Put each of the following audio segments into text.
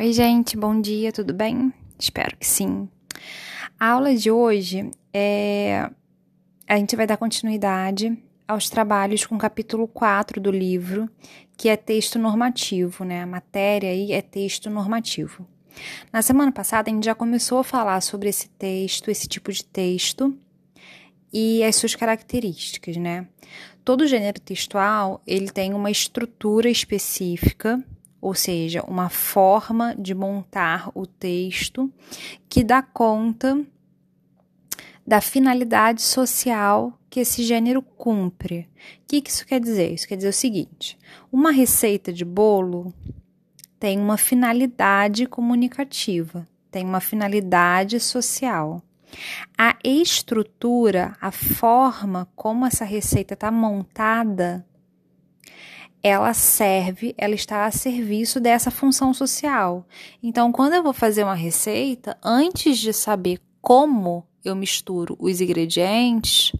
Oi, gente, bom dia, tudo bem? Espero que sim. A aula de hoje é. A gente vai dar continuidade aos trabalhos com o capítulo 4 do livro, que é texto normativo, né? A matéria aí é texto normativo. Na semana passada, a gente já começou a falar sobre esse texto, esse tipo de texto e as suas características, né? Todo gênero textual, ele tem uma estrutura específica ou seja, uma forma de montar o texto que dá conta da finalidade social que esse gênero cumpre. O que, isso quer dizer? Isso quer dizer o seguinte: uma receita de bolo tem uma finalidade comunicativa, tem uma finalidade social. A estrutura, a forma como essa receita está montada, ela serve, ela está a serviço dessa função social. Então, quando eu vou fazer uma receita, antes de saber como eu misturo os ingredientes,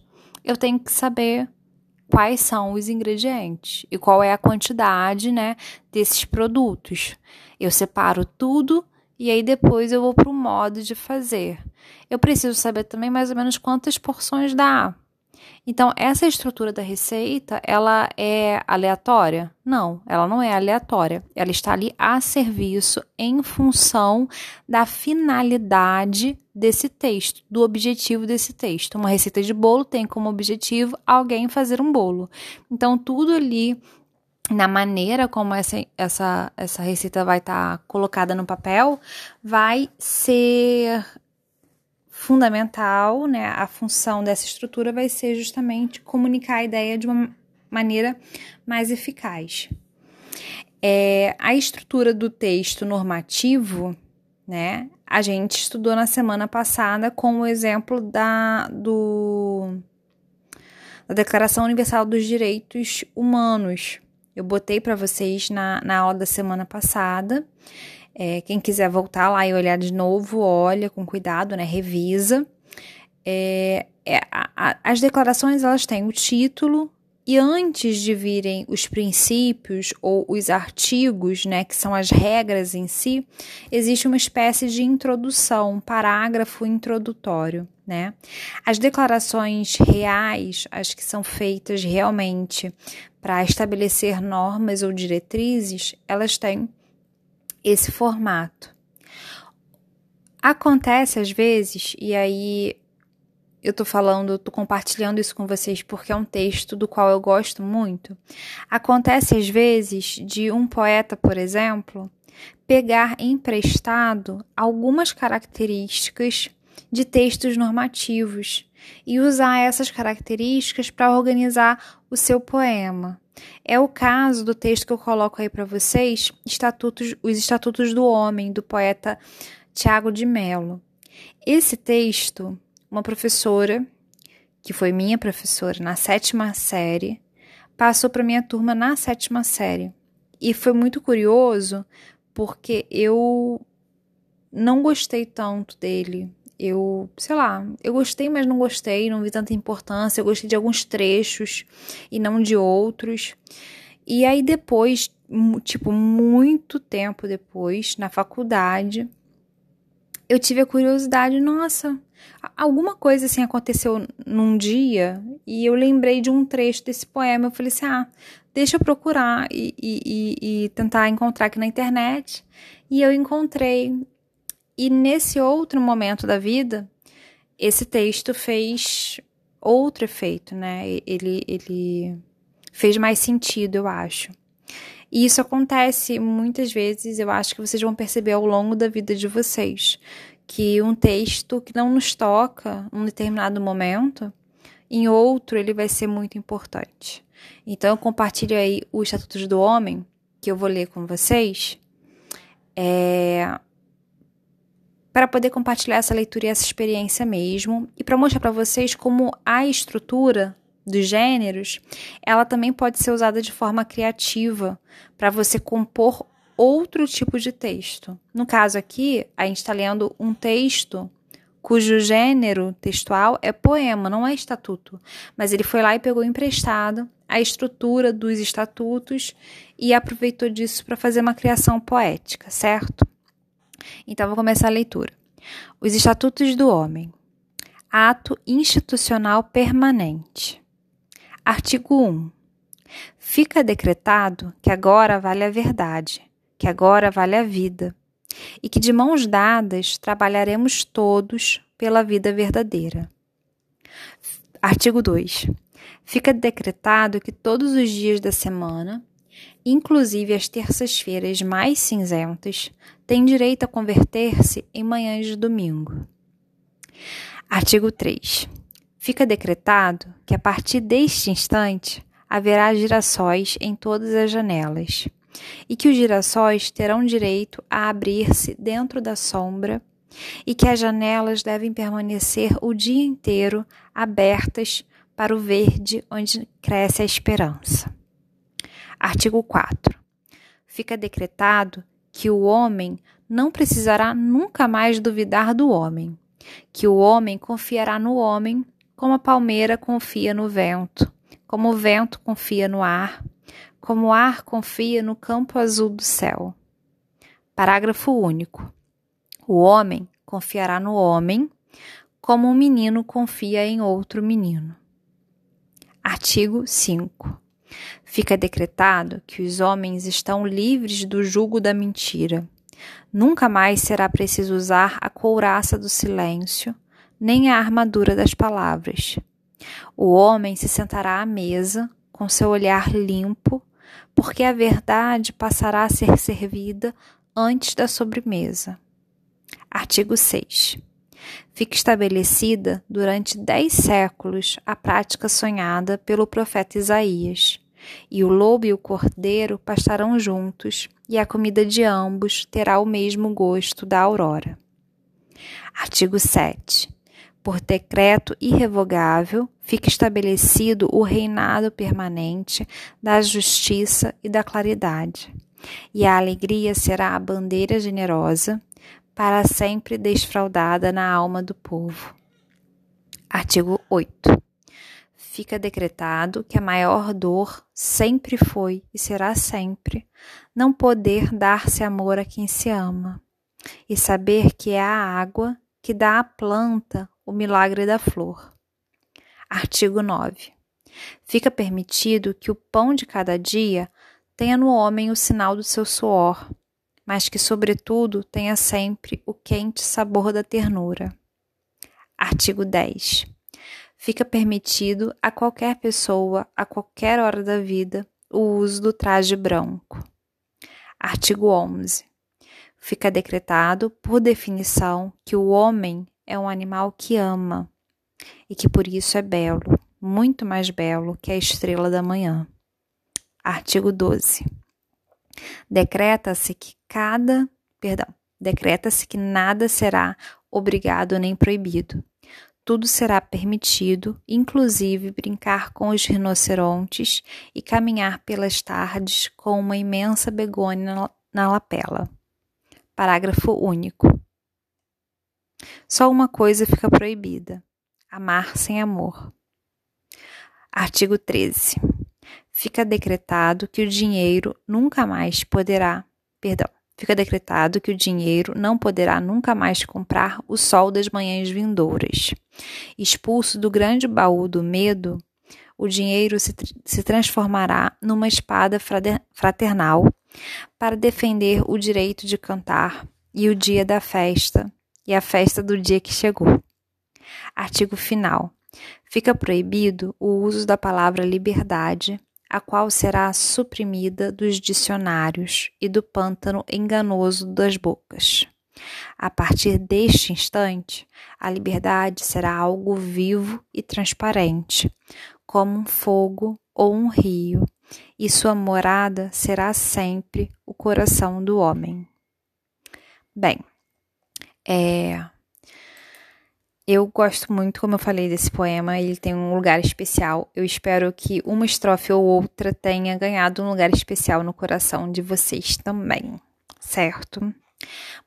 eu tenho que saber quais são os ingredientes e qual é a quantidade, né, desses produtos. Eu separo tudo e aí depois eu vou para o modo de fazer. Eu preciso saber também mais ou menos quantas porções dá. Então, essa estrutura da receita, ela é aleatória? Não, ela não é aleatória. Ela está ali a serviço em função da finalidade desse texto, do objetivo desse texto. Uma receita de bolo tem como objetivo alguém fazer um bolo. Então, tudo ali na maneira como essa, essa, essa receita vai estar tá colocada no papel, vai ser fundamental, né, a função dessa estrutura vai ser justamente comunicar a ideia de uma maneira mais eficaz. É, a estrutura do texto normativo, né, a gente estudou na semana passada com o exemplo da, do, da Declaração Universal dos Direitos Humanos. Eu botei para vocês na, na aula da semana passada. É, quem quiser voltar lá e olhar de novo, olha com cuidado, né? Revisa. É, é, a, a, as declarações elas têm o título e antes de virem os princípios ou os artigos, né, que são as regras em si, existe uma espécie de introdução, um parágrafo introdutório, né? As declarações reais, as que são feitas realmente para estabelecer normas ou diretrizes, elas têm esse formato. Acontece às vezes, e aí eu tô falando, tô compartilhando isso com vocês porque é um texto do qual eu gosto muito. Acontece às vezes de um poeta, por exemplo, pegar emprestado algumas características de textos normativos e usar essas características para organizar o seu poema. É o caso do texto que eu coloco aí para vocês, Estatutos, os Estatutos do Homem, do poeta Tiago de Mello. Esse texto, uma professora, que foi minha professora na sétima série, passou para minha turma na sétima série. E foi muito curioso porque eu não gostei tanto dele eu, sei lá, eu gostei, mas não gostei, não vi tanta importância. Eu gostei de alguns trechos e não de outros. E aí depois, tipo, muito tempo depois, na faculdade, eu tive a curiosidade, nossa, alguma coisa assim aconteceu num dia e eu lembrei de um trecho desse poema. Eu falei assim: ah, deixa eu procurar e, e, e, e tentar encontrar aqui na internet. E eu encontrei. E nesse outro momento da vida, esse texto fez outro efeito, né? Ele, ele fez mais sentido, eu acho. E isso acontece muitas vezes, eu acho que vocês vão perceber ao longo da vida de vocês, que um texto que não nos toca em um determinado momento, em outro ele vai ser muito importante. Então eu compartilho aí o Estatutos do Homem, que eu vou ler com vocês. É, para poder compartilhar essa leitura e essa experiência mesmo e para mostrar para vocês como a estrutura dos gêneros, ela também pode ser usada de forma criativa para você compor outro tipo de texto. No caso aqui, a gente está lendo um texto cujo gênero textual é poema, não é estatuto, mas ele foi lá e pegou emprestado a estrutura dos estatutos e aproveitou disso para fazer uma criação poética, certo? Então, vou começar a leitura. Os Estatutos do Homem. Ato Institucional Permanente. Artigo 1. Fica decretado que agora vale a verdade, que agora vale a vida, e que de mãos dadas trabalharemos todos pela vida verdadeira. Artigo 2. Fica decretado que todos os dias da semana, inclusive as terças-feiras mais cinzentas, têm direito a converter-se em manhãs de domingo. Artigo 3. Fica decretado que a partir deste instante haverá girassóis em todas as janelas e que os girassóis terão direito a abrir-se dentro da sombra e que as janelas devem permanecer o dia inteiro abertas para o verde onde cresce a esperança. Artigo 4. Fica decretado que o homem não precisará nunca mais duvidar do homem, que o homem confiará no homem como a palmeira confia no vento, como o vento confia no ar, como o ar confia no campo azul do céu. Parágrafo único. O homem confiará no homem, como um menino confia em outro menino. Artigo 5. Fica decretado que os homens estão livres do jugo da mentira. Nunca mais será preciso usar a couraça do silêncio, nem a armadura das palavras. O homem se sentará à mesa, com seu olhar limpo, porque a verdade passará a ser servida antes da sobremesa. Artigo 6. Fica estabelecida durante dez séculos a prática sonhada pelo profeta Isaías, e o lobo e o cordeiro pastarão juntos, e a comida de ambos terá o mesmo gosto da aurora. Artigo 7. Por decreto irrevogável, fica estabelecido o reinado permanente da justiça e da claridade, e a alegria será a bandeira generosa, para sempre desfraudada na alma do povo. Artigo 8. Fica decretado que a maior dor sempre foi e será sempre não poder dar-se amor a quem se ama, e saber que é a água que dá à planta o milagre da flor. Artigo 9. Fica permitido que o pão de cada dia tenha no homem o sinal do seu suor, mas que, sobretudo, tenha sempre o quente sabor da ternura. Artigo 10. Fica permitido a qualquer pessoa, a qualquer hora da vida, o uso do traje branco. Artigo 11. Fica decretado, por definição, que o homem é um animal que ama e que por isso é belo, muito mais belo que a estrela da manhã. Artigo 12. Decreta-se que cada, perdão, decreta-se que nada será obrigado nem proibido. Tudo será permitido, inclusive brincar com os rinocerontes e caminhar pelas tardes com uma imensa begônia na lapela. Parágrafo único. Só uma coisa fica proibida: amar sem amor. Artigo 13. Fica decretado que o dinheiro nunca mais poderá, perdão, fica decretado que o dinheiro não poderá nunca mais comprar o sol das manhãs vindouras. Expulso do grande baú do medo, o dinheiro se, se transformará numa espada fraternal para defender o direito de cantar e o dia da festa e a festa do dia que chegou. Artigo final. Fica proibido o uso da palavra liberdade, a qual será suprimida dos dicionários e do pântano enganoso das bocas. A partir deste instante, a liberdade será algo vivo e transparente, como um fogo ou um rio, e sua morada será sempre o coração do homem. Bem, é, eu gosto muito, como eu falei, desse poema, ele tem um lugar especial. Eu espero que uma estrofe ou outra tenha ganhado um lugar especial no coração de vocês também, certo?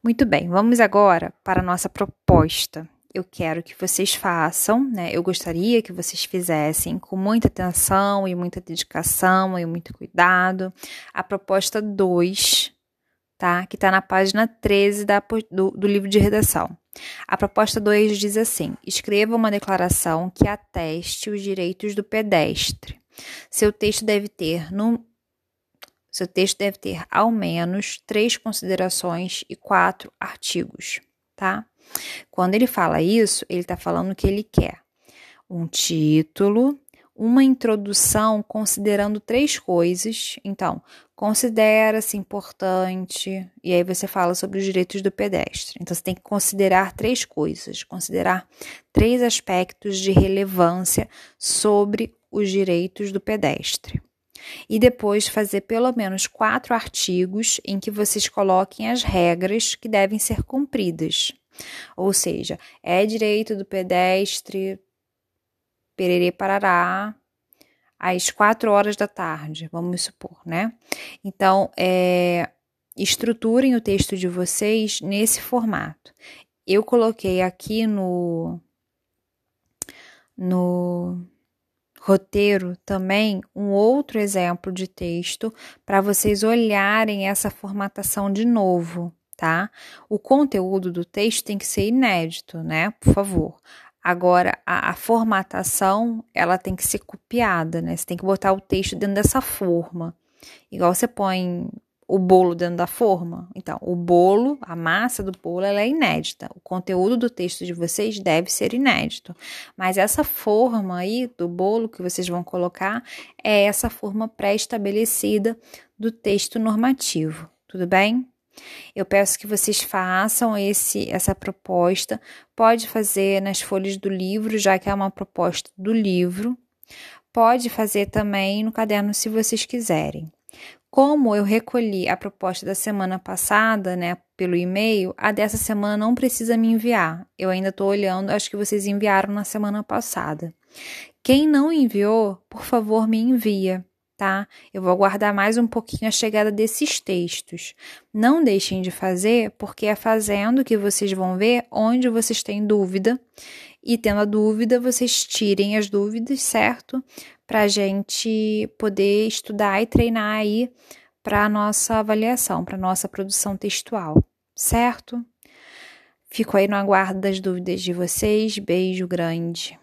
Muito bem, vamos agora para a nossa proposta. Eu quero que vocês façam, né? Eu gostaria que vocês fizessem com muita atenção e muita dedicação e muito cuidado a proposta 2 tá? Que está na página 13 da, do, do livro de redação. A proposta 2 diz assim: escreva uma declaração que ateste os direitos do pedestre. Seu texto deve ter no seu texto deve ter ao menos três considerações e quatro artigos, tá? Quando ele fala isso, ele está falando que ele quer um título, uma introdução considerando três coisas. Então, considera-se importante, e aí você fala sobre os direitos do pedestre. Então, você tem que considerar três coisas, considerar três aspectos de relevância sobre os direitos do pedestre. E depois fazer pelo menos quatro artigos em que vocês coloquem as regras que devem ser cumpridas. Ou seja, é direito do pedestre pererê parará, às quatro horas da tarde, vamos supor, né? Então, é, estruturem o texto de vocês nesse formato. Eu coloquei aqui no, no roteiro também um outro exemplo de texto para vocês olharem essa formatação de novo, tá? O conteúdo do texto tem que ser inédito, né? Por favor. Agora, a, a, formatação, ela tem que ser copiada, né? Você tem que botar o texto dentro dessa forma. Igual você põe o bolo dentro da forma. Então, o bolo, a massa do bolo, ela é inédita. O conteúdo do texto de vocês deve ser inédito. Mas essa forma aí do bolo que vocês vão colocar é essa forma pré-estabelecida do texto normativo. Tudo bem? Eu peço que vocês façam esse essa proposta. Pode fazer nas folhas do livro, já que é uma proposta do livro. Pode fazer também no caderno se vocês quiserem. Como eu recolhi a proposta da semana passada, né, pelo e-mail, a dessa semana não precisa me enviar. Eu ainda estou olhando, acho que vocês enviaram na semana passada. Quem não enviou, por favor, me envia tá? Eu vou aguardar mais um pouquinho a chegada desses textos. Não deixem de fazer, porque é fazendo que vocês vão ver onde vocês têm dúvida. E tendo a dúvida, vocês tirem as dúvidas, certo? Para a gente poder estudar e treinar aí para a nossa avaliação, para a nossa produção textual, certo? Fico aí no aguardo das dúvidas de vocês. Beijo grande.